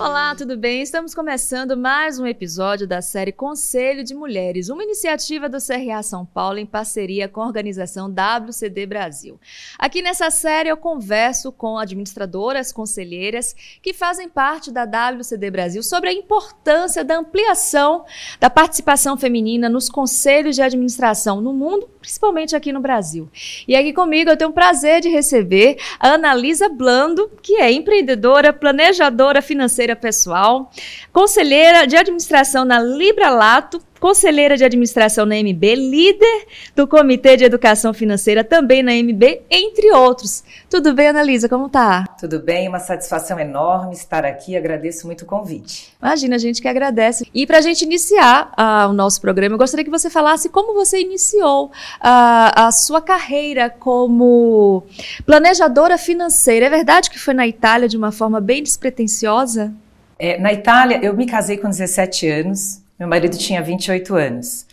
Olá, tudo bem? Estamos começando mais um episódio da série Conselho de Mulheres, uma iniciativa do CRA São Paulo em parceria com a organização WCD Brasil. Aqui nessa série eu converso com administradoras, conselheiras que fazem parte da WCD Brasil sobre a importância da ampliação da participação feminina nos conselhos de administração no mundo, principalmente aqui no Brasil. E aqui comigo eu tenho o prazer de receber a Analisa Blando, que é empreendedora, planejadora financeira pessoal, conselheira de administração na Libra Lato, conselheira de administração na MB, líder do Comitê de Educação Financeira também na MB, entre outros. Tudo bem, Analisa? Como tá? Tudo bem, uma satisfação enorme estar aqui, agradeço muito o convite. Imagina, a gente que agradece. E para a gente iniciar uh, o nosso programa, eu gostaria que você falasse como você iniciou uh, a sua carreira como planejadora financeira. É verdade que foi na Itália de uma forma bem despretensiosa? É, na Itália, eu me casei com 17 anos, meu marido tinha 28 anos.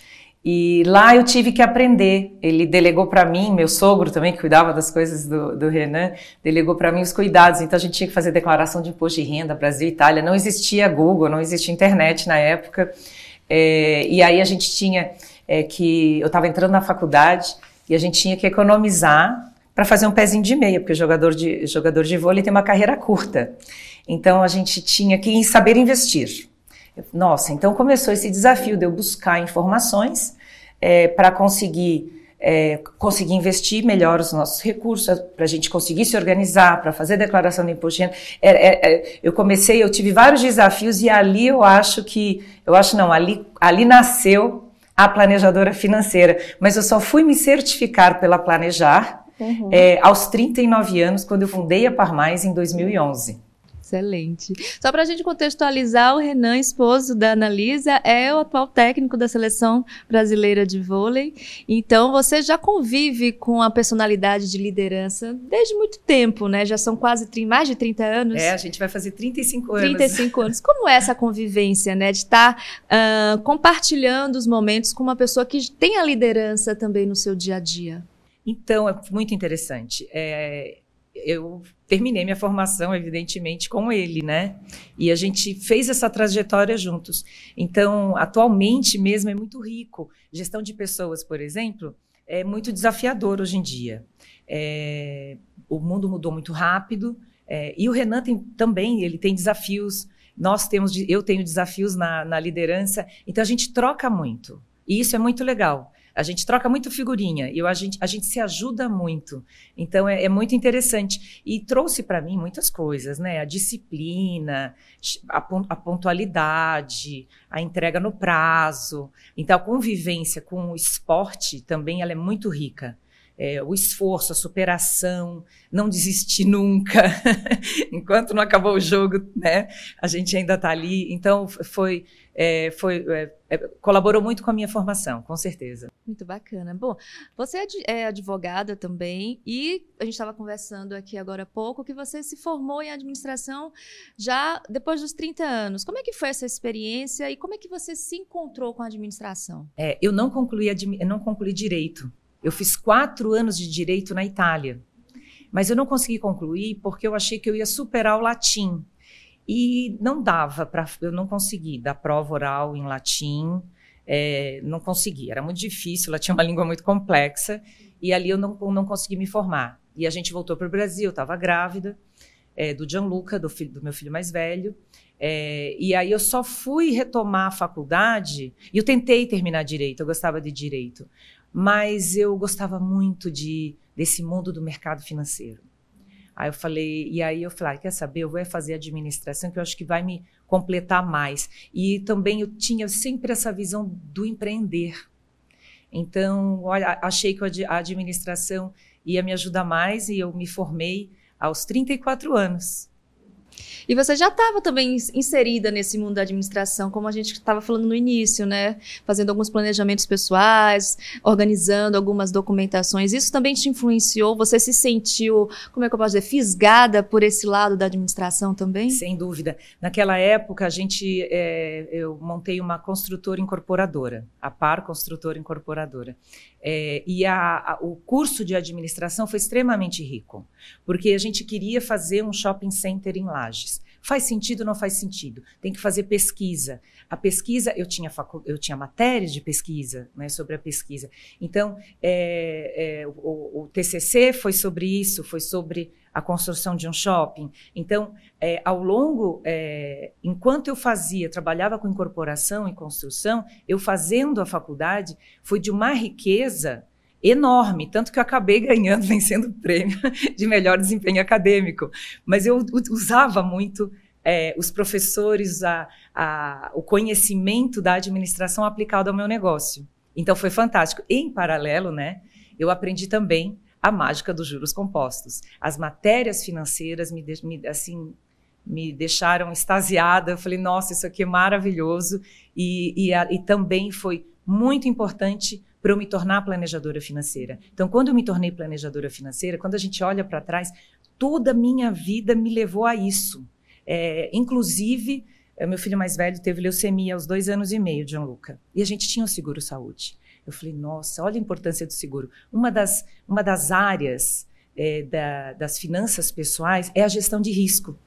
E lá eu tive que aprender. Ele delegou para mim, meu sogro também, que cuidava das coisas do, do Renan, delegou para mim os cuidados. Então a gente tinha que fazer declaração de imposto de renda, Brasil e Itália. Não existia Google, não existia internet na época. É, e aí a gente tinha é, que. Eu estava entrando na faculdade e a gente tinha que economizar para fazer um pezinho de meia, porque jogador de, jogador de vôlei tem uma carreira curta. Então a gente tinha que saber investir. Nossa, então começou esse desafio de eu buscar informações é, para conseguir é, conseguir investir melhor os nossos recursos, para a gente conseguir se organizar, para fazer declaração de imposto de renda. É, é, é, eu comecei, eu tive vários desafios e ali eu acho que, eu acho não, ali, ali nasceu a planejadora financeira. Mas eu só fui me certificar pela Planejar uhum. É, aos 39 anos, quando eu fundei a Parmais em 2011. Excelente. Só para a gente contextualizar, o Renan, esposo da Analisa, é o atual técnico da seleção brasileira de vôlei. Então, você já convive com a personalidade de liderança desde muito tempo, né? Já são quase mais de 30 anos. É, a gente vai fazer 35 anos. 35 anos. Como é essa convivência, né? De estar tá, uh, compartilhando os momentos com uma pessoa que tem a liderança também no seu dia a dia? Então, é muito interessante. É, eu terminei minha formação, evidentemente, com ele, né? E a gente fez essa trajetória juntos. Então, atualmente mesmo é muito rico. Gestão de pessoas, por exemplo, é muito desafiador hoje em dia. É, o mundo mudou muito rápido é, e o Renan tem, também ele tem desafios. Nós temos, eu tenho desafios na, na liderança. Então a gente troca muito. E isso é muito legal. A gente troca muito figurinha e a gente, a gente se ajuda muito. Então é, é muito interessante. E trouxe para mim muitas coisas, né? A disciplina, a, a pontualidade, a entrega no prazo. Então a convivência com o esporte também ela é muito rica. É, o esforço, a superação, não desistir nunca, enquanto não acabou o jogo, né? A gente ainda está ali. Então foi é, foi, é, é, colaborou muito com a minha formação, com certeza. Muito bacana. Bom, você é, é advogada também e a gente estava conversando aqui agora há pouco que você se formou em administração já depois dos 30 anos. Como é que foi essa experiência e como é que você se encontrou com a administração? É, eu não concluí, não concluí direito. Eu fiz quatro anos de direito na Itália, mas eu não consegui concluir porque eu achei que eu ia superar o latim. E não dava para, eu não consegui dar prova oral em latim, é, não consegui, era muito difícil, ela tinha uma língua muito complexa, e ali eu não, não consegui me formar. E a gente voltou para o Brasil, estava grávida, é, do Gianluca, do, filho, do meu filho mais velho, é, e aí eu só fui retomar a faculdade, e eu tentei terminar direito, eu gostava de direito, mas eu gostava muito de, desse mundo do mercado financeiro. Aí eu falei, e aí eu falei, ah, quer saber, eu vou fazer administração que eu acho que vai me completar mais. E também eu tinha sempre essa visão do empreender. Então, olha, achei que a administração ia me ajudar mais e eu me formei aos 34 anos. E você já estava também inserida nesse mundo da administração, como a gente estava falando no início, né? Fazendo alguns planejamentos pessoais, organizando algumas documentações. Isso também te influenciou? Você se sentiu, como é que eu posso dizer, fisgada por esse lado da administração também? Sem dúvida. Naquela época, a gente, é, eu montei uma construtora incorporadora, a Par Construtora Incorporadora. É, e a, a, o curso de administração foi extremamente rico, porque a gente queria fazer um shopping center em Lages. Faz sentido ou não faz sentido? Tem que fazer pesquisa. A pesquisa, eu tinha, facu eu tinha matérias de pesquisa né, sobre a pesquisa. Então, é, é, o, o, TCC foi sobre isso, foi sobre a construção de um shopping. Então, é, ao longo, é, enquanto eu fazia, trabalhava com incorporação e construção, eu fazendo a faculdade, foi de uma riqueza enorme, tanto que eu acabei ganhando, vencendo o prêmio de melhor desempenho acadêmico. Mas eu usava muito é, os professores, a, a, o conhecimento da administração aplicado ao meu negócio. Então foi fantástico. Em paralelo, né, eu aprendi também a mágica dos juros compostos. As matérias financeiras me, me assim me deixaram extasiada. Eu falei, nossa, isso aqui é maravilhoso. E, e, a, e também foi muito importante para eu me tornar planejadora financeira. Então, quando eu me tornei planejadora financeira, quando a gente olha para trás, toda a minha vida me levou a isso. É, inclusive, é, meu filho mais velho teve leucemia aos dois anos e meio, John Luca, e a gente tinha o seguro saúde. Eu falei, nossa, olha a importância do seguro. Uma das, uma das áreas é, da, das finanças pessoais é a gestão de risco.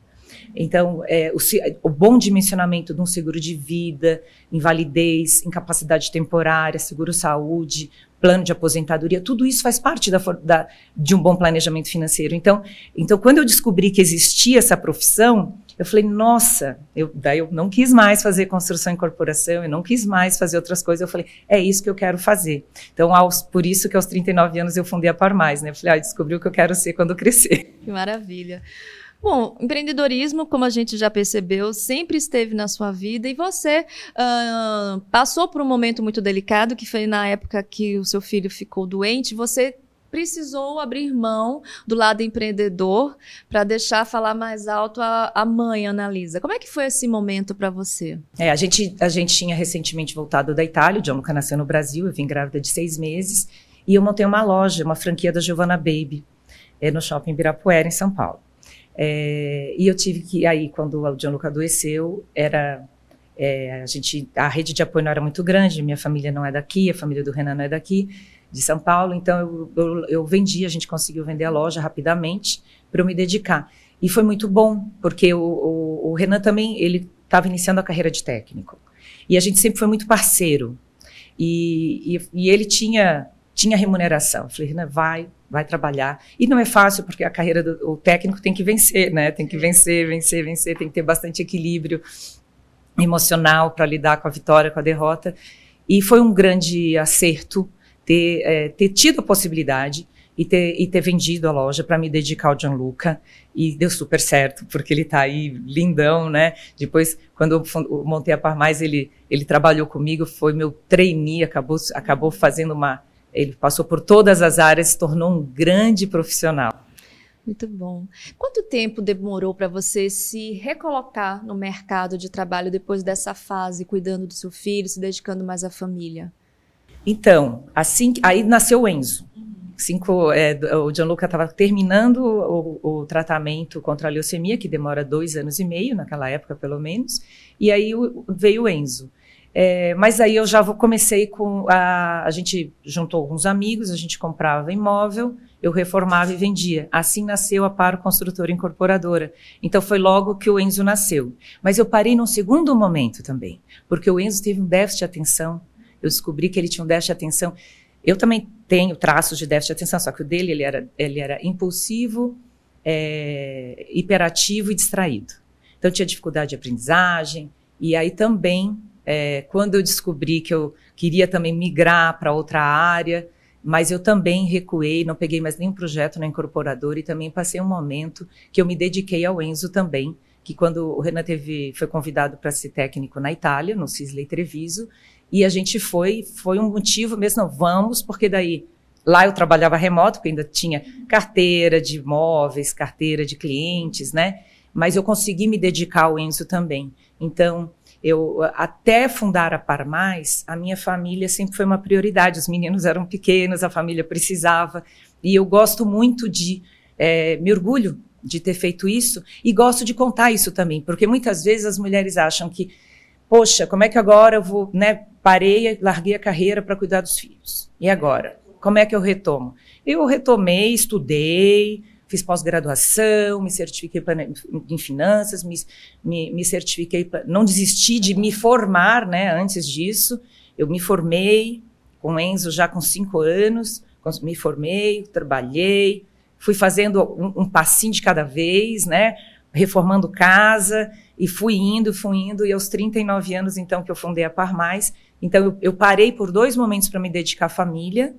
Então, é, o, o, bom dimensionamento de um seguro de vida, invalidez, incapacidade temporária, seguro-saúde, plano de aposentadoria, tudo isso faz parte da, da, de um bom planejamento financeiro. Então, então, quando eu descobri que existia essa profissão, eu falei, nossa, eu, daí eu não quis mais fazer construção em corporação, eu não quis mais fazer outras coisas. Eu falei, é isso que eu quero fazer. Então, aos, por isso que aos 39 anos eu fundei a Par Mais, né? Eu falei, ah, descobri o que eu quero ser quando crescer. Que maravilha. Bom, empreendedorismo, como a gente já percebeu, sempre esteve na sua vida e você uh, passou por um momento muito delicado, que foi na época que o seu filho ficou doente. Você precisou abrir mão do lado empreendedor para deixar falar mais alto a, a mãe, Analisa. Como é que foi esse momento para você? É, a gente, a gente tinha recentemente voltado da Itália, o John Luca nasceu no Brasil, eu vim grávida de seis meses, e eu montei uma loja, uma franquia da Giovanna Baby, é, no shopping Ibirapuera, em São Paulo. É, e eu tive que, aí, quando o Gianluca adoeceu, era. É, a gente, a rede de apoio não era muito grande, minha família não é daqui, a família do Renan não é daqui, de São Paulo, então eu, eu, eu vendi, a gente conseguiu vender a loja rapidamente para eu me dedicar. E foi muito bom, porque o, o, o Renan também, ele estava iniciando a carreira de técnico. E a gente sempre foi muito parceiro. E, e, e ele tinha, tinha remuneração. Eu falei, Renan, vai, vai trabalhar. E não é fácil, porque a carreira do técnico tem que vencer, né? Tem que vencer, vencer, vencer, tem que ter bastante equilíbrio emocional para lidar com a vitória, com a derrota. E foi um grande acerto ter, é, ter tido a possibilidade e ter, e ter vendido a loja para me dedicar ao Gianluca. E deu super certo, porque ele está aí lindão, né? Depois, quando eu montei a Par Mais, ele, ele trabalhou comigo, foi meu trainee, acabou, acabou fazendo uma ele passou por todas as áreas, se tornou um grande profissional. Muito bom. Quanto tempo demorou para você se recolocar no mercado de trabalho depois dessa fase, cuidando do seu filho, se dedicando mais à família? Então, assim, aí nasceu o Enzo. Cinco, é, o Gianluca estava terminando o, o, tratamento contra a leucemia, que demora dois anos e meio, naquela época pelo menos, e aí veio o Enzo. É, mas aí eu já comecei com a, a gente juntou alguns amigos, a gente comprava imóvel, eu reformava e vendia. Assim nasceu a Paro Construtora Incorporadora. Então foi logo que o Enzo nasceu. Mas eu parei num segundo momento também, porque o Enzo teve um déficit de atenção. Eu descobri que ele tinha um déficit de atenção. Eu também tenho traços de déficit de atenção, só que o dele ele era, ele era impulsivo, é, hiperativo e distraído. Então tinha dificuldade de aprendizagem. E aí também é, quando eu descobri que eu queria também migrar para outra área, mas eu também recuei, não peguei mais nenhum projeto na incorporadora e também passei um momento que eu me dediquei ao Enzo também, que quando o Renan teve, foi convidado para ser técnico na Itália, no Cisley Treviso, e a gente foi, foi um motivo mesmo, não, vamos, porque daí lá eu trabalhava remoto, porque ainda tinha carteira de imóveis, carteira de clientes, né? Mas eu consegui me dedicar ao Enzo também. Então, eu até fundar a Par Mais, a minha família sempre foi uma prioridade. Os meninos eram pequenos, a família precisava, e eu gosto muito de é, me orgulho de ter feito isso e gosto de contar isso também, porque muitas vezes as mulheres acham que, poxa, como é que agora eu vou, né? Parei, larguei a carreira para cuidar dos filhos. E agora? Como é que eu retomo? Eu retomei, estudei, fiz pós-graduação, me certifiquei em finanças, me, me, me certifiquei, não desisti de me formar, né, antes disso, eu me formei com Enzo já com cinco anos, me formei, trabalhei, fui fazendo um, um passinho de cada vez, né, reformando casa, e fui indo, fui indo, e aos 39 anos, então, que eu fundei a Par Mais, então eu, eu parei por dois momentos para me dedicar à família,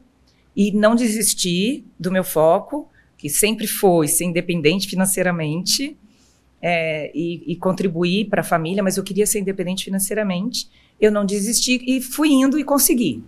e não desisti do meu foco, que sempre foi ser independente financeiramente é, e, e contribuir para a família, mas eu queria ser independente financeiramente. Eu não desisti e fui indo e consegui.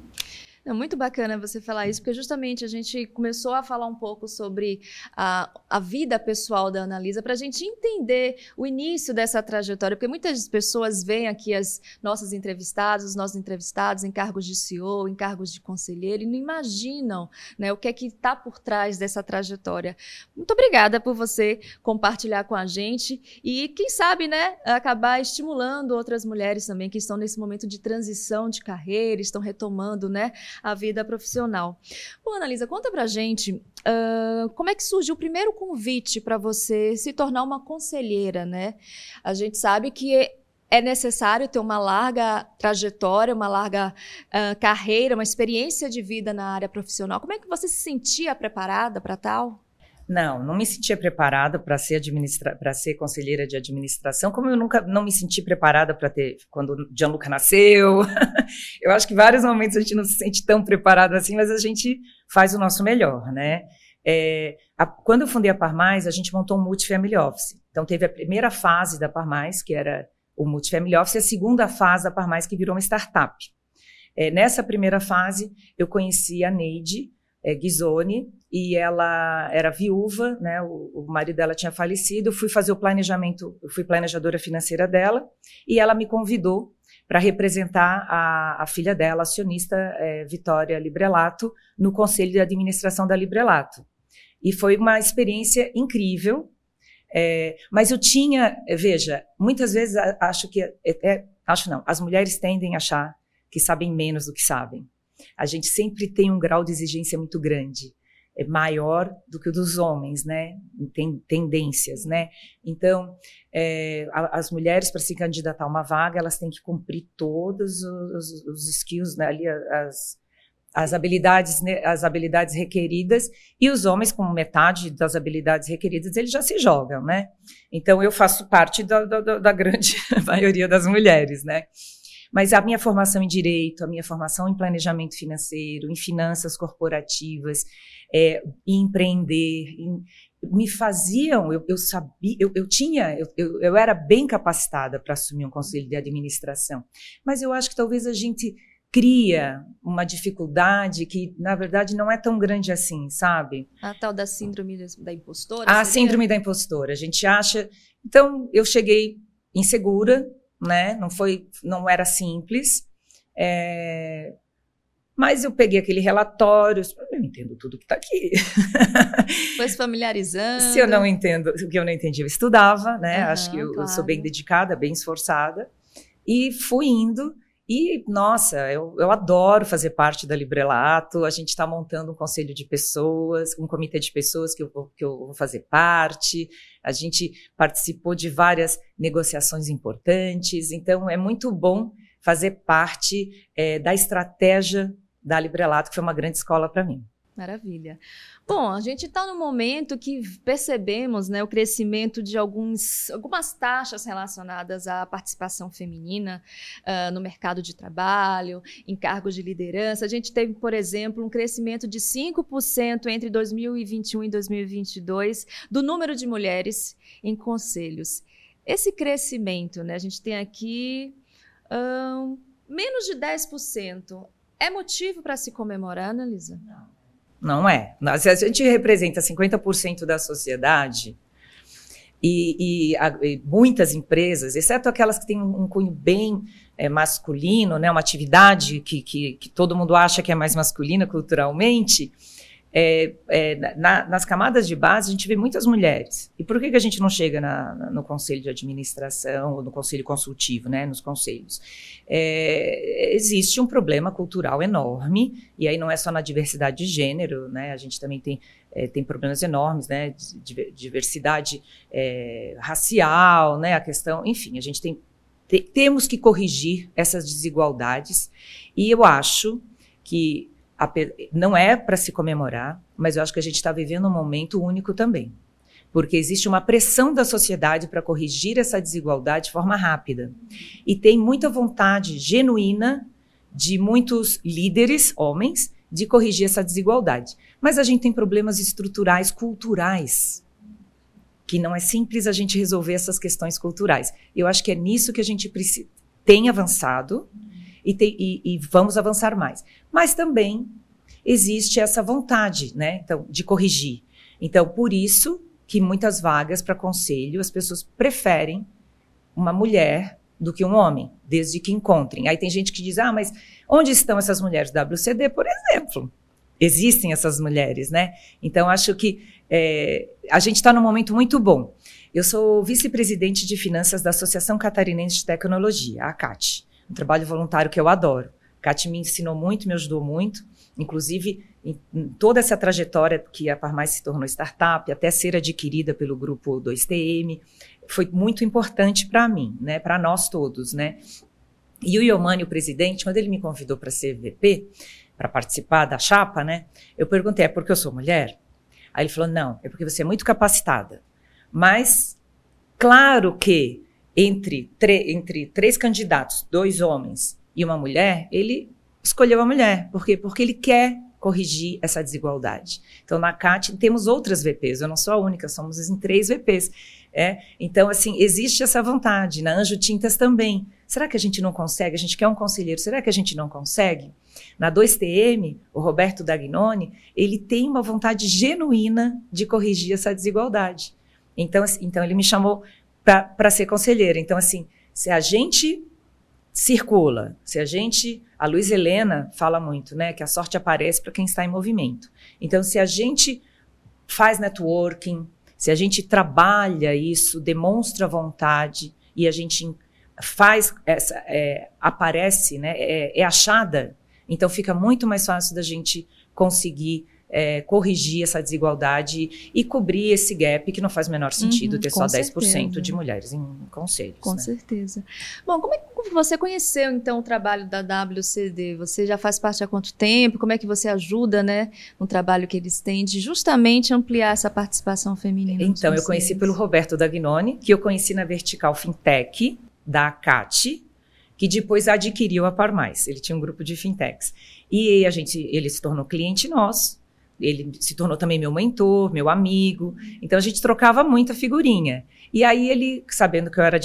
É muito bacana você falar isso, porque justamente a gente começou a falar um pouco sobre a, a vida pessoal da Analisa, para a gente entender o início dessa trajetória, porque muitas pessoas veem aqui as nossas entrevistadas, os nossos entrevistados em cargos de CEO, em cargos de conselheiro, e não imaginam né, o que é que está por trás dessa trajetória. Muito obrigada por você compartilhar com a gente e, quem sabe, né, acabar estimulando outras mulheres também que estão nesse momento de transição de carreira, estão retomando, né? A vida profissional. Bom, Analisa, conta pra gente uh, como é que surgiu o primeiro convite para você se tornar uma conselheira, né? A gente sabe que é necessário ter uma larga trajetória, uma larga uh, carreira, uma experiência de vida na área profissional. Como é que você se sentia preparada para tal? Não, não me sentia preparada para ser administra para ser conselheira de administração, como eu nunca não me senti preparada para ter quando Gianluca nasceu. eu acho que vários momentos a gente não se sente tão preparado assim, mas a gente faz o nosso melhor, né? É, a, quando eu fundei a Parmais, a gente montou um multifamily office. Então teve a primeira fase da Parmais, que era o multifamily office, e a segunda fase da Parmais, que virou uma startup. É, nessa primeira fase, eu conheci a Neide, é, e ela era viúva, né? O, o, marido dela tinha falecido. Eu fui fazer o planejamento, eu fui planejadora financeira dela, e ela me convidou para representar a, a, filha dela, acionista é, Vitória Librelato, no conselho de administração da Librelato. E foi uma experiência incrível. É, mas eu tinha, veja, muitas vezes acho que, é, é, acho não, as mulheres tendem a achar que sabem menos do que sabem a gente sempre tem um grau de exigência muito grande, é maior do que o dos homens, né? Tem tendências, né? Então, é, as mulheres para se candidatar a uma vaga, elas têm que cumprir todos os, os skills, né? ali as, as habilidades, né? as habilidades requeridas e os homens com metade das habilidades requeridas eles já se jogam, né? Então eu faço parte da, da, da grande maioria das mulheres, né? Mas a minha formação em direito, a minha formação em planejamento financeiro, em finanças corporativas, é, em empreender, em, me faziam, eu, eu sabia, eu, eu tinha, eu, eu, era bem capacitada para assumir um conselho de administração. Mas eu acho que talvez a gente cria uma dificuldade que, na verdade, não é tão grande assim, sabe? A tal da síndrome da impostora? A seria? síndrome da impostora. A gente acha. Então, eu cheguei insegura, né? Não foi, não era simples. É, mas eu peguei aquele relatório, eu entendo tudo que está aqui. Foi se familiarizando. Se eu não entendo, o que eu não entendi, eu estudava, né? Uhum, Acho que eu, claro. eu, sou bem dedicada, bem esforçada. E fui indo. E, nossa, eu, eu adoro fazer parte da Librelato. A gente está montando um conselho de pessoas, um comitê de pessoas que eu, vou, que eu vou fazer parte. A gente participou de várias negociações importantes. Então, é muito bom fazer parte é, da estratégia da Librelato, que foi uma grande escola para mim. Maravilha. Bom, a gente está no momento que percebemos né, o crescimento de alguns, algumas taxas relacionadas à participação feminina uh, no mercado de trabalho, em cargos de liderança. A gente teve, por exemplo, um crescimento de 5% entre 2021 e 2022 do número de mulheres em conselhos. Esse crescimento, né, a gente tem aqui um, menos de 10%. É motivo para se comemorar, Analisa? Não. Não é. Se a gente representa 50% da sociedade e, e, a, e, muitas empresas, exceto aquelas que têm um, cunho bem é, masculino, né, uma atividade que, que, que, todo mundo acha que é mais masculina culturalmente, é, é, na, nas camadas de base, a gente vê muitas mulheres. E por que, que a gente não chega na, na, no conselho de administração ou no conselho consultivo, né, nos conselhos? É, existe um problema cultural enorme, e aí não é só na diversidade de gênero, né, a gente também tem, é, tem problemas enormes, né, de, diversidade é, racial, né, a questão, enfim, a gente tem, te, temos que corrigir essas desigualdades, e eu acho que não é para se comemorar, mas eu acho que a gente está vivendo um momento único também. Porque existe uma pressão da sociedade para corrigir essa desigualdade de forma rápida. E tem muita vontade genuína de muitos líderes, homens, de corrigir essa desigualdade. Mas a gente tem problemas estruturais, culturais, que não é simples a gente resolver essas questões culturais. Eu acho que é nisso que a gente tem avançado e, e, e vamos avançar mais. Mas também existe essa vontade, né, então, de corrigir. Então, por isso que muitas vagas para conselho as pessoas preferem uma mulher do que um homem, desde que encontrem. Aí tem gente que diz: "Ah, mas onde estão essas mulheres WCD, por exemplo?" Existem essas mulheres, né? Então acho que é, a gente está num momento muito bom. Eu sou vice-presidente de finanças da Associação Catarinense de Tecnologia, a ACAT um trabalho voluntário que eu adoro. Cati me ensinou muito, me ajudou muito, inclusive em toda essa trajetória que a Parmais se tornou startup, até ser adquirida pelo grupo 2TM, foi muito importante para mim, né, para nós todos, né. E o Iomani, o presidente, quando ele me convidou para ser VP, para participar da chapa, né, eu perguntei, é porque eu sou mulher? Aí ele falou, não, é porque você é muito capacitada. Mas, claro que entre, entre três candidatos, dois homens e uma mulher, ele escolheu a mulher. Por quê? Porque ele quer corrigir essa desigualdade. Então, na CAT temos outras VPs, eu não sou a única, somos em três VPs. É? Então, assim, existe essa vontade. Na Anjo Tintas também. Será que a gente não consegue? A gente quer um conselheiro, será que a gente não consegue? Na 2TM, o Roberto Dagnoni, ele tem uma vontade genuína de corrigir essa desigualdade. Então, assim, então ele me chamou para ser conselheira. Então, assim, se a gente circula, se a gente. A Luiz Helena fala muito, né? Que a sorte aparece para quem está em movimento. Então, se a gente faz networking, se a gente trabalha isso, demonstra vontade e a gente faz essa é, aparece, né? É, é achada. Então, fica muito mais fácil da gente conseguir é, corrigir essa desigualdade e cobrir esse gap que não faz o menor sentido uhum, ter só certeza. 10% de mulheres em conselhos. Com né? certeza. Bom, como é que você conheceu então o trabalho da WCD? Você já faz parte há quanto tempo? Como é que você ajuda, né, no trabalho que eles têm de justamente ampliar essa participação feminina? Então, eu conheci pelo Roberto Dagnoni, que eu conheci na Vertical Fintech da CAT, que depois adquiriu a Parmais. Ele tinha um grupo de fintechs. E a gente, ele se tornou cliente nosso ele se tornou também meu mentor, meu amigo. Então a gente trocava muita figurinha. E aí ele, sabendo que eu era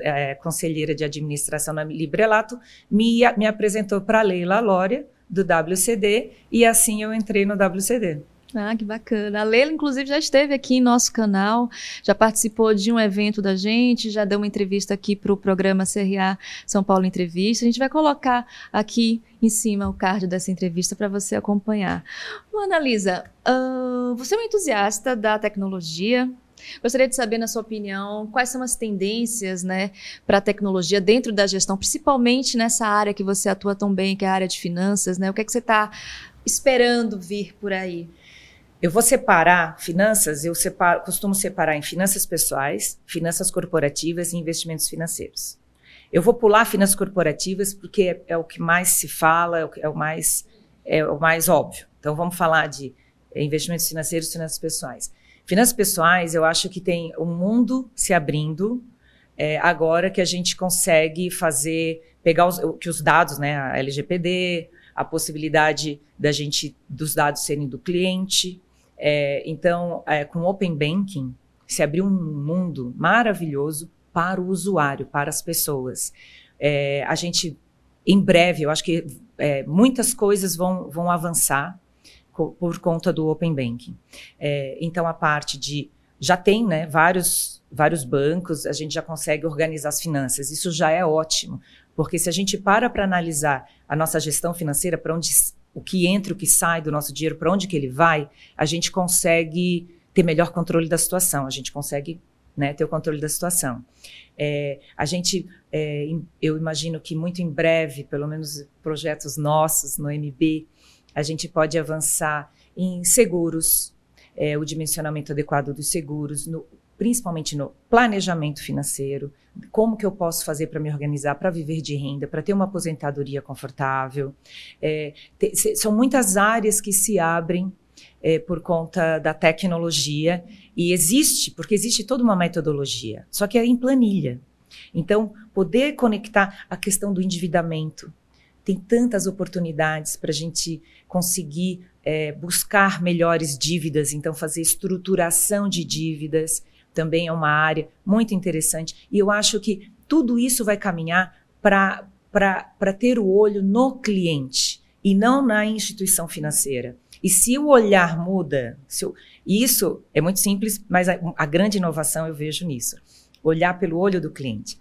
é, conselheira de administração na Librelato, me, me apresentou para a Leila Lória, do WCD, e assim eu entrei no WCD. Ah, que bacana. A Leila, inclusive, já esteve aqui em nosso canal, já participou de um evento da gente, já deu uma entrevista aqui para o programa CRA São Paulo Entrevista. A gente vai colocar aqui em cima o card dessa entrevista para você acompanhar. Ana Lisa, uh, você é um entusiasta da tecnologia, Gostaria de saber, na sua opinião, quais são as tendências né, para a tecnologia dentro da gestão, principalmente nessa área que você atua tão bem, que é a área de finanças, né? O que é que você está esperando vir por aí? Eu vou separar finanças, eu separo, costumo separar em finanças pessoais, finanças corporativas e investimentos financeiros. Eu vou pular finanças corporativas porque é, é o que mais se fala, é o, é mais, é o mais óbvio. Então vamos falar de investimentos financeiros e finanças pessoais. Finanças pessoais, eu acho que tem um mundo se abrindo é, agora que a gente consegue fazer, pegar os, que os dados, né, a LGPD, a possibilidade da gente dos dados serem do cliente, é, então, é, com Open Banking, se abriu um mundo maravilhoso para o usuário, para as pessoas. É, a gente, em breve, eu acho que é, muitas coisas vão, vão avançar co por conta do Open Banking. É, então, a parte de. Já tem né, vários, vários bancos, a gente já consegue organizar as finanças. Isso já é ótimo, porque se a gente para para analisar a nossa gestão financeira, para onde o que entra, o que sai do nosso dinheiro, para onde que ele vai, a gente consegue ter melhor controle da situação, a gente consegue né, ter o controle da situação. É, a gente, é, eu imagino que muito em breve, pelo menos projetos nossos no MB, a gente pode avançar em seguros, é, o dimensionamento adequado dos seguros, no, principalmente no planejamento financeiro, como que eu posso fazer para me organizar, para viver de renda, para ter uma aposentadoria confortável. É, te, se, são muitas áreas que se abrem é, por conta da tecnologia e existe, porque existe toda uma metodologia, só que é em planilha. Então, poder conectar a questão do endividamento, tem tantas oportunidades para a gente conseguir é, buscar melhores dívidas, então fazer estruturação de dívidas também é uma área muito interessante. E eu acho que tudo isso vai caminhar para ter o olho no cliente e não na instituição financeira. E se o olhar muda, eu, isso é muito simples, mas a, a, grande inovação eu vejo nisso. Olhar pelo olho do cliente.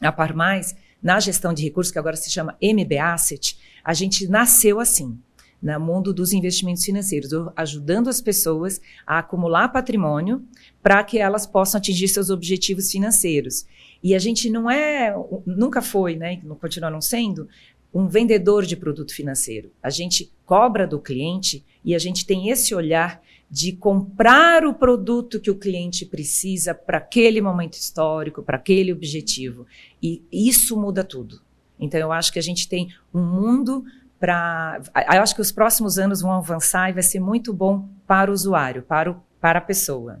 A Par Mais, na gestão de recursos, que agora se chama MB Asset, a gente nasceu assim no mundo dos investimentos financeiros, ajudando as pessoas a acumular patrimônio para que elas possam atingir seus objetivos financeiros. E a gente não é, nunca foi, né, não continua não sendo, um vendedor de produto financeiro. A gente cobra do cliente e a gente tem esse olhar de comprar o produto que o cliente precisa para aquele momento histórico, para aquele objetivo. E isso muda tudo. Então eu acho que a gente tem um mundo para. Eu acho que os próximos anos vão avançar e vai ser muito bom para o usuário, para, o, para a pessoa.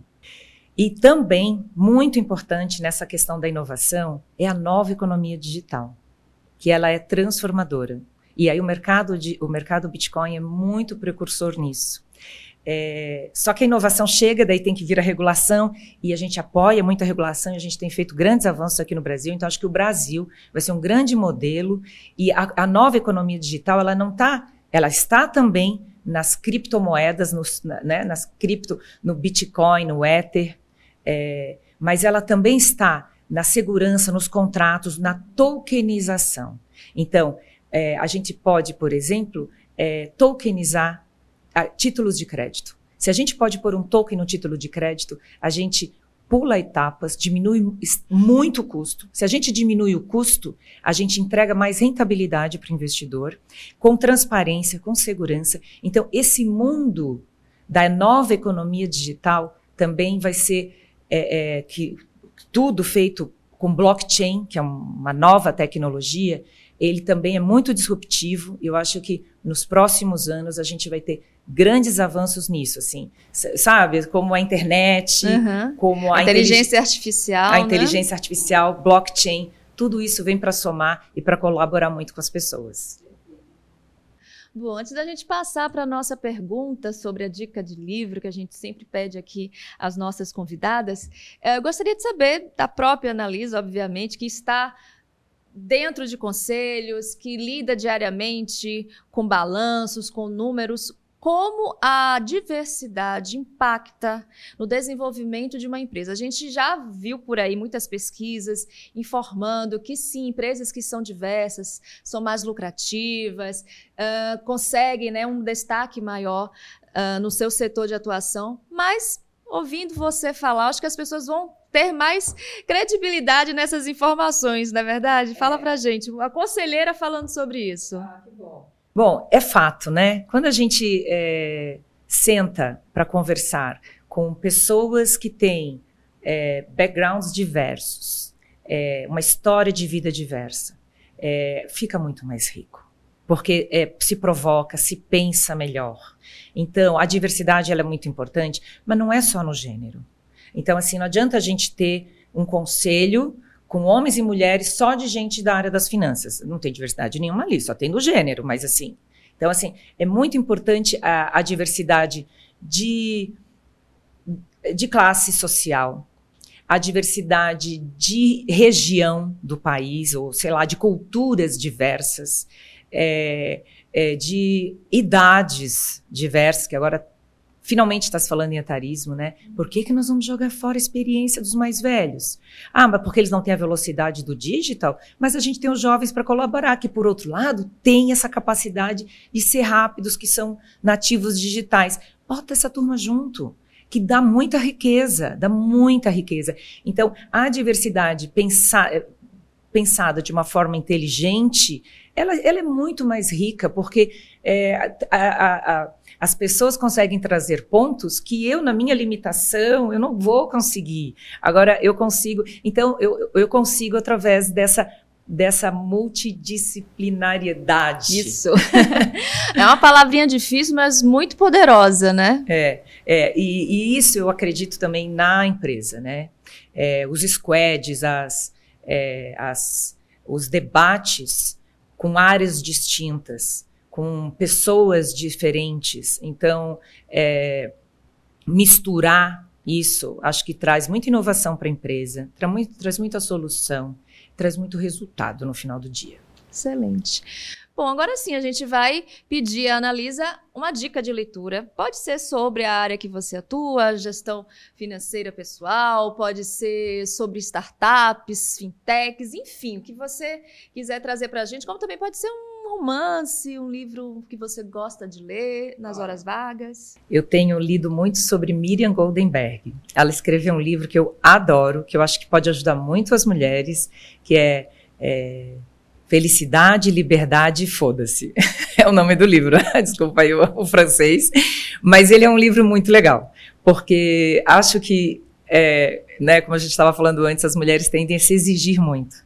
E também, muito importante nessa questão da inovação, é a nova economia digital, que ela é transformadora. E aí o mercado, de, o mercado Bitcoin é muito precursor nisso. É, só que a inovação chega, daí tem que vir a regulação, e a gente apoia muito a regulação, e a gente tem feito grandes avanços aqui no Brasil, então acho que o Brasil vai ser um grande modelo, e a, a nova economia digital, ela não está, ela está também nas criptomoedas, nos, né, nas cripto, no Bitcoin, no Ether, é, mas ela também está na segurança, nos contratos, na tokenização. Então, é, a gente pode, por exemplo, é, tokenizar títulos de crédito. Se a gente pode pôr um token no título de crédito, a gente pula etapas, diminui muito o custo. Se a gente diminui o custo, a gente entrega mais rentabilidade para o investidor, com transparência, com segurança. Então, esse mundo da nova economia digital também vai ser é, é, que tudo feito com blockchain, que é uma nova tecnologia, ele também é muito disruptivo. Eu acho que nos próximos anos a gente vai ter grandes avanços nisso, assim, sabe? Como a internet, uhum. como a, inteligência artificial, a né? inteligência artificial, blockchain, tudo isso vem para somar e para colaborar muito com as pessoas. Bom, antes da gente passar para a nossa pergunta sobre a dica de livro, que a gente sempre pede aqui às nossas convidadas, eh, eu gostaria de saber da própria Analisa, obviamente, que está dentro de conselhos, que lida diariamente com balanços, com números, como a diversidade impacta no desenvolvimento de uma empresa. A gente já viu por aí muitas pesquisas informando que sim, empresas que são diversas são mais lucrativas, uh, conseguem né, um destaque maior uh, no seu setor de atuação, mas ouvindo você falar, acho que as pessoas vão ter mais credibilidade nessas informações, não é verdade? Fala é. pra gente, a conselheira falando sobre isso. Ah, que bom. Bom, é fato, né? Quando a gente é, senta para conversar com pessoas que têm é, backgrounds diversos, é, uma história de vida diversa, é, fica muito mais rico. Porque é, se provoca, se pensa melhor. Então, a diversidade ela é muito importante, mas não é só no gênero. Então, assim, não adianta a gente ter um conselho com homens e mulheres só de gente da área das finanças. Não tem diversidade nenhuma ali, só tem do gênero, mas assim. Então, assim, é muito importante a, a diversidade de, de classe social, a diversidade de região do país, ou sei lá, de culturas diversas, é, é, de idades diversas, que agora finalmente está se falando em etarismo, né? Por que, que nós vamos jogar fora a experiência dos mais velhos? Ah, mas porque eles não têm a velocidade do digital, mas a gente tem os jovens para colaborar, que por outro lado têm essa capacidade de ser rápidos, que são nativos digitais. Bota essa turma junto que dá muita riqueza, dá muita riqueza. Então, a diversidade pensar, eh, pensada de uma forma inteligente, ela, ela é muito mais rica, porque é, a, a, a, as pessoas conseguem trazer pontos que eu, na minha limitação, eu não vou conseguir. Agora, eu consigo. Então, eu, eu consigo através dessa dessa multidisciplinariedade. Isso. é uma palavrinha difícil, mas muito poderosa, né? É, é e, e isso eu acredito também na empresa, né? É, os squads, as, é, as, os debates com áreas distintas, com pessoas diferentes. Então, é, misturar isso, acho que traz muita inovação para a empresa, muito, traz muita solução traz muito resultado no final do dia. Excelente. Bom, agora sim a gente vai pedir à Analisa uma dica de leitura. Pode ser sobre a área que você atua, gestão financeira pessoal, pode ser sobre startups, fintechs, enfim, o que você quiser trazer para a gente, como também pode ser um romance, um livro que você gosta de ler nas horas vagas. Eu tenho lido muito sobre Miriam Goldenberg. Ela escreveu um livro que eu adoro, que eu acho que pode ajudar muito as mulheres, que é, é Felicidade, Liberdade Foda-se. É o nome do livro, desculpa aí o, francês. Mas ele é um livro muito legal, porque acho que, é, né, como a gente estava falando antes, as mulheres tendem a se exigir muito.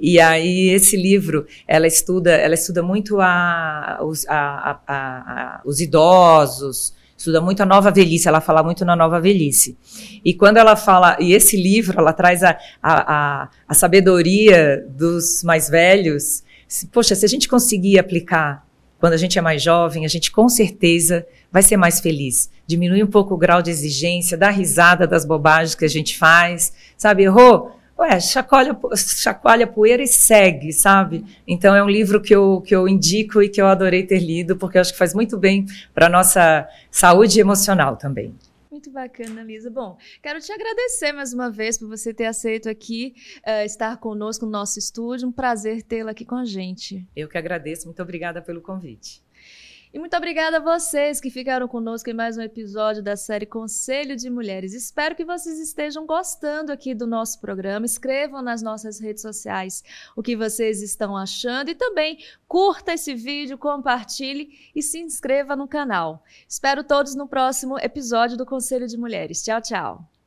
E aí esse livro, ela estuda, ela estuda muito a, a, a, os idosos, estuda muito a nova velhice, ela fala muito na nova velhice. E quando ela fala, e esse livro, ela traz a, a, a, a sabedoria dos mais velhos. Poxa, se a gente conseguir aplicar quando a gente é mais jovem, a gente com certeza vai ser mais feliz. Diminui um pouco o grau de exigência, dá risada das bobagens que a gente faz, sabe? Errou? Ué, chacoalha, chacoalha poeira e segue, sabe? Então é um livro que eu, que eu indico e que eu adorei ter lido, porque eu acho que faz muito bem para a nossa saúde emocional também. Muito bacana, Lisa. Bom, quero te agradecer mais uma vez por você ter aceito aqui uh, estar conosco no nosso estúdio. Um prazer tê-la aqui com a gente. Eu que agradeço. Muito obrigada pelo convite. E muito obrigada a vocês que ficaram conosco em mais um episódio da série Conselho de Mulheres. Espero que vocês estejam gostando aqui do nosso programa. Escrevam nas nossas redes sociais o que vocês estão achando e também curta esse vídeo, compartilhe e se inscreva no canal. Espero todos no próximo episódio do Conselho de Mulheres. Tchau, tchau.